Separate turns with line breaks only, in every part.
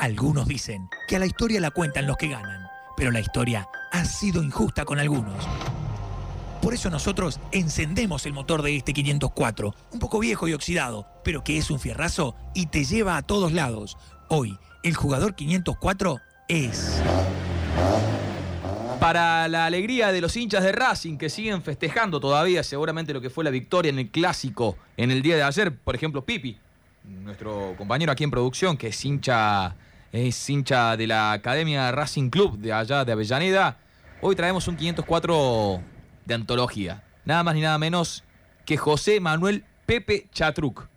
Algunos dicen que a la historia la cuentan los que ganan, pero la historia ha sido injusta con algunos. Por eso nosotros encendemos el motor de este 504, un poco viejo y oxidado, pero que es un fierrazo y te lleva a todos lados. Hoy, el jugador 504 es...
Para la alegría de los hinchas de Racing que siguen festejando todavía seguramente lo que fue la victoria en el clásico en el día de ayer, por ejemplo Pipi, nuestro compañero aquí en producción que es hincha, es hincha de la Academia Racing Club de allá de Avellaneda, hoy traemos un 504 de antología, nada más ni nada menos que José Manuel Pepe Chatruc.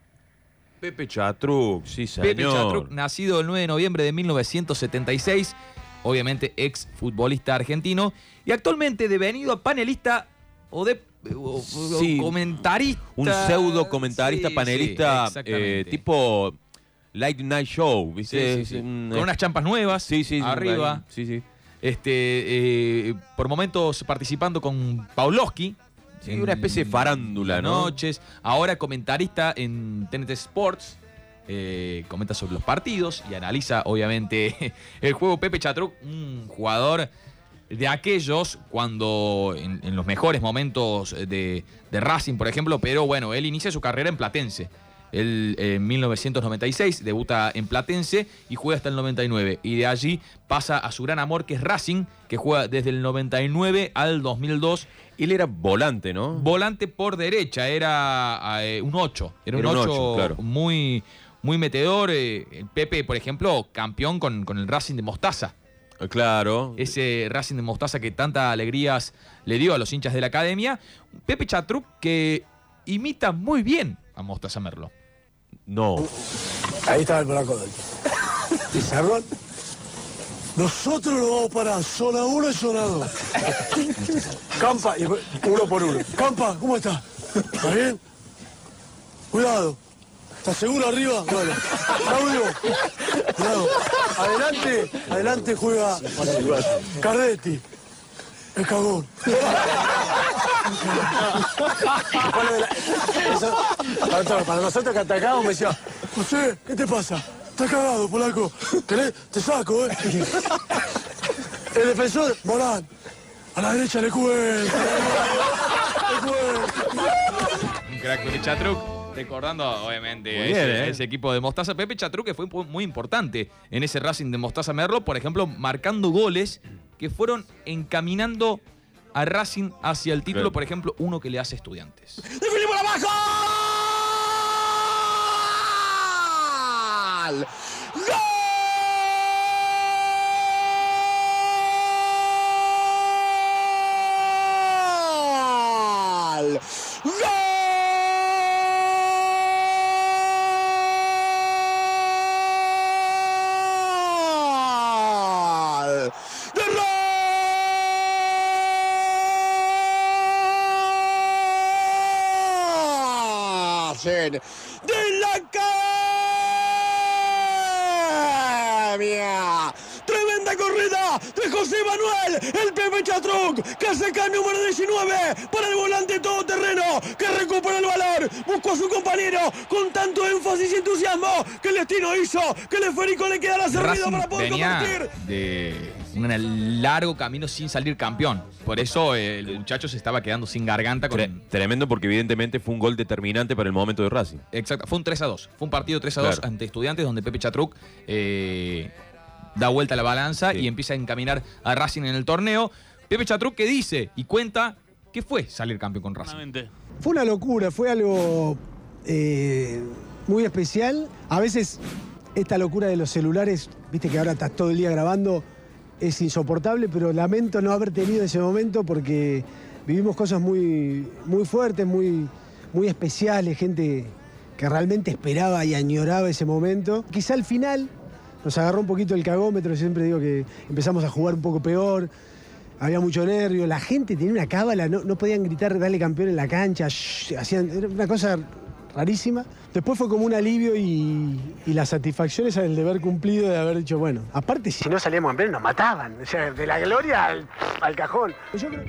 Pepe Chatruc, sí señor.
Pepe Chatruc, nacido el 9 de noviembre de 1976, obviamente ex futbolista argentino, y actualmente devenido panelista o de o- comentarista.
Un pseudo comentarista,
Sí,
panelista,
sí,
eh, tipo Light Night Show, ¿viste?
sí, sí.
Un-
Con unas champas nuevas
Sí, sí, sí,
arriba.
Sí, sí.
Este, eh, por momentos participando con Paulowski.
Sí, una especie de farándula, ¿no?
Noches. Ahora comentarista en TNT Sports. eh, comenta sobre los partidos y analiza, obviamente, el juego. Pepe Chatruc, un jugador de aquellos cuando en, en los mejores momentos de, de Racing, por ejemplo, pero bueno, él inicia su carrera en Platense. Él eh, en 1996 debuta en Platense y juega hasta el 99. Y de allí pasa a su gran amor que es Racing, que juega desde el 99 al 2002.
Él era volante, ¿no?
Volante por derecha, era eh, un 8. Era,
Era
un
un
8
ocho, claro.
muy, muy metedor. eh, el Pepe, por ejemplo, campeón con, con el Racing de Mostaza.
Eh, Claro.
Ese Racing de Mostaza que tantas alegrías le dio a los hinchas de la academia. Pepe Chatruc que imita muy bien a Mostaza Merlo.
No.
Ahí estaba el polaco del Pizarrón. Nosotros lo vamos para zona 1 y zona 2. Campa, y uno por uno. Campa, ¿cómo está? ¿Está bien? Cuidado. ¿Estás seguro arriba? Bueno. Claudio, cuidado. Adelante, adelante juega Cardetti. El cagón. Bueno, eso- para, para nosotros que atacamos me decía, José, ¿qué te pasa? Estás cagado, polaco. ¿Querés? Te saco, ¿eh? El defensor, Morán. A la derecha le cuento.
Un crack Pepe Chatruc. Recordando, obviamente, ese,
¿eh?
ese equipo de Mostaza. Pepe Chatruc que fue muy importante en ese Racing de Mostaza Merlo, por ejemplo, marcando goles que fueron encaminando a Racing hacia el título, por ejemplo, uno que le hace estudiantes.
¡Definimos abajo! ¡Gol! ¡Gol! ¡Gol! ¡De Racing! ¡De la Academia! ¡Tremenda corrida de José Manuel! ¡El Pepe Chatruc! Que saca el número 19 para el volante todoterreno que recupera el valor. Buscó a su compañero con tanto énfasis y entusiasmo que el destino hizo que el esférico le quedara servido para poder
venía
convertir.
de un largo camino sin salir campeón. Por eso eh, el muchacho se estaba quedando sin garganta con,
Tre- tremendo porque evidentemente fue un gol determinante para el momento de Racing.
Exacto, fue un 3 a 2. Fue un partido 3 a 2
Claro.
ante estudiantes donde Pepe Chatruc eh, da vuelta la balanza
Sí.
y empieza a encaminar a Racing en el torneo. Pepe Chatruc que dice y cuenta que fue salir campeón con Racing.
Fue una locura, fue algo eh, muy especial. A veces esta locura de los celulares, viste que ahora estás todo el día grabando, es insoportable, pero lamento no haber tenido ese momento porque vivimos cosas muy, muy fuertes, muy, muy especiales, gente que realmente esperaba y añoraba ese momento. Quizá al final nos agarró un poquito el cagómetro, siempre digo que empezamos a jugar un poco peor, había mucho nervio, la gente tenía una cábala, no, no podían gritar dale campeón en la cancha, hacían, era una cosa rarísima. Después fue como un alivio y, y la satisfacción es el deber cumplido de haber dicho, bueno, aparte si no salíamos campeones nos mataban, o sea, de la gloria al, al cajón. Yo creo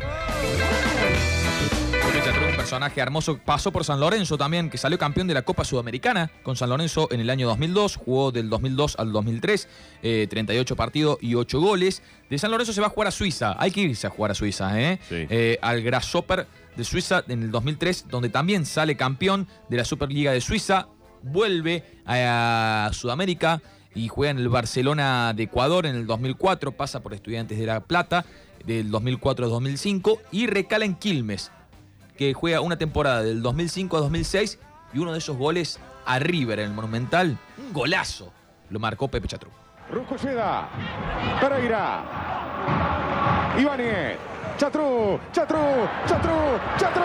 Pepe Chatruc, personaje hermoso. Pasó por San Lorenzo también, que salió campeón de la Copa Sudamericana con San Lorenzo en el año 2002. Jugó del 2002 al 2003, eh, 38 partidos y 8 goles. De San Lorenzo se va a jugar a Suiza. Hay que irse a jugar a Suiza, ¿eh?
Sí.
Eh, al Grasshopper de Suiza en el 2003, donde también sale campeón de la Superliga de Suiza. Vuelve a Sudamérica y juega en el Barcelona de Ecuador en el 2004. Pasa por Estudiantes de La Plata del 2004 al 2005 y recala en Quilmes, que juega una temporada del 2005 a 2006 y uno de esos goles a River en el Monumental, un golazo, lo marcó Pepe Chatru.
Pereira, Ibáñez, Chatrú, Chatrú, Chatrú, Chatrú.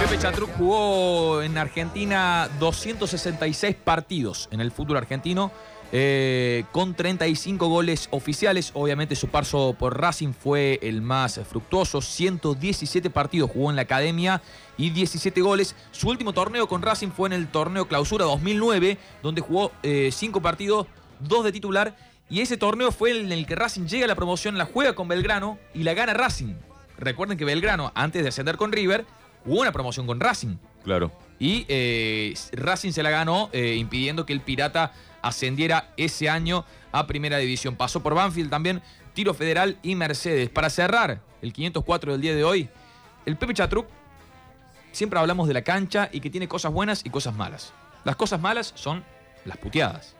Pepe Chatruc jugó en Argentina 266 partidos en el fútbol argentino, eh, con 35 goles oficiales. Obviamente su paso por Racing fue el más fructuoso, 117 partidos jugó en la academia y 17 goles. Su último torneo con Racing fue en el torneo Clausura 2009, donde jugó 5 partidos, 2 de titular. Y ese torneo fue en el que Racing llega a la promoción, la juega con Belgrano y la gana Racing. Recuerden que Belgrano, antes de ascender con River, jugó una promoción con Racing.
Claro.
Y eh, Racing se la ganó, eh, impidiendo que el Pirata ascendiera ese año a Primera División. Pasó por Banfield también, Tiro Federal y Mercedes. Para cerrar el 504 del día de hoy, el Pepe Chatruc, siempre hablamos de la cancha y que tiene cosas buenas y cosas malas. Las cosas malas son las puteadas.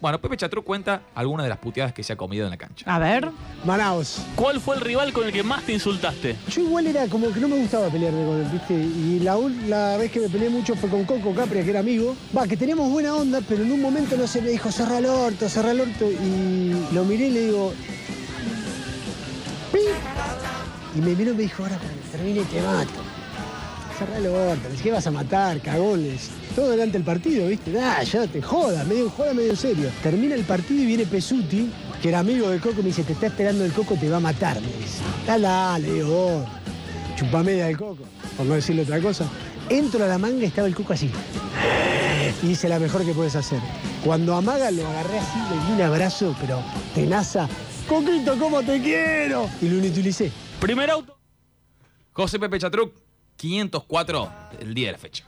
Bueno, Pepe Chatruc cuenta algunas de las puteadas que se ha comido en la cancha.
A ver.
Manaos.
¿Cuál fue el rival con el que más te insultaste?
Yo igual era como que no me gustaba pelearme con él, ¿viste? Y la, la vez que me peleé mucho fue con Coco Capria, que era amigo. Va, que teníamos buena onda, pero en un momento no se me dijo, cerra el orto, cerra el orto. Y lo miré y le digo, "Pi". Y me miró y me dijo, ahora cuando termine te mato. Cerra el orto, ¿qué vas a matar, cagones? Todo delante del partido, ¿viste? Ah, ya te jodas, medio joda, medio serio. Termina el partido y viene Pesuti, que era amigo de Coco, me dice, te está esperando el Coco, te va a matar, me dice. Dale, le digo, vos, chupamedia del Coco, por no decirle otra cosa. Entro a la manga y estaba el Coco así. Y hice la mejor que puedes hacer. Cuando amaga lo agarré así, le di un abrazo, pero tenaza. Coquito, ¿cómo te quiero? Y lo inutilicé.
Primer auto.
José Pepe Chatruc, 504 el día de la fecha.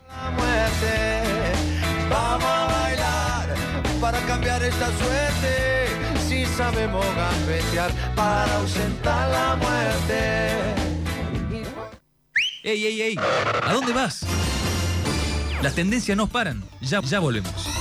Vamos a bailar para cambiar esta suerte. Si sabemos gambetear para ausentar la muerte.
¡Ey, ey, ey! ¿A dónde vas? Las tendencias no paran. Ya, ya volvemos.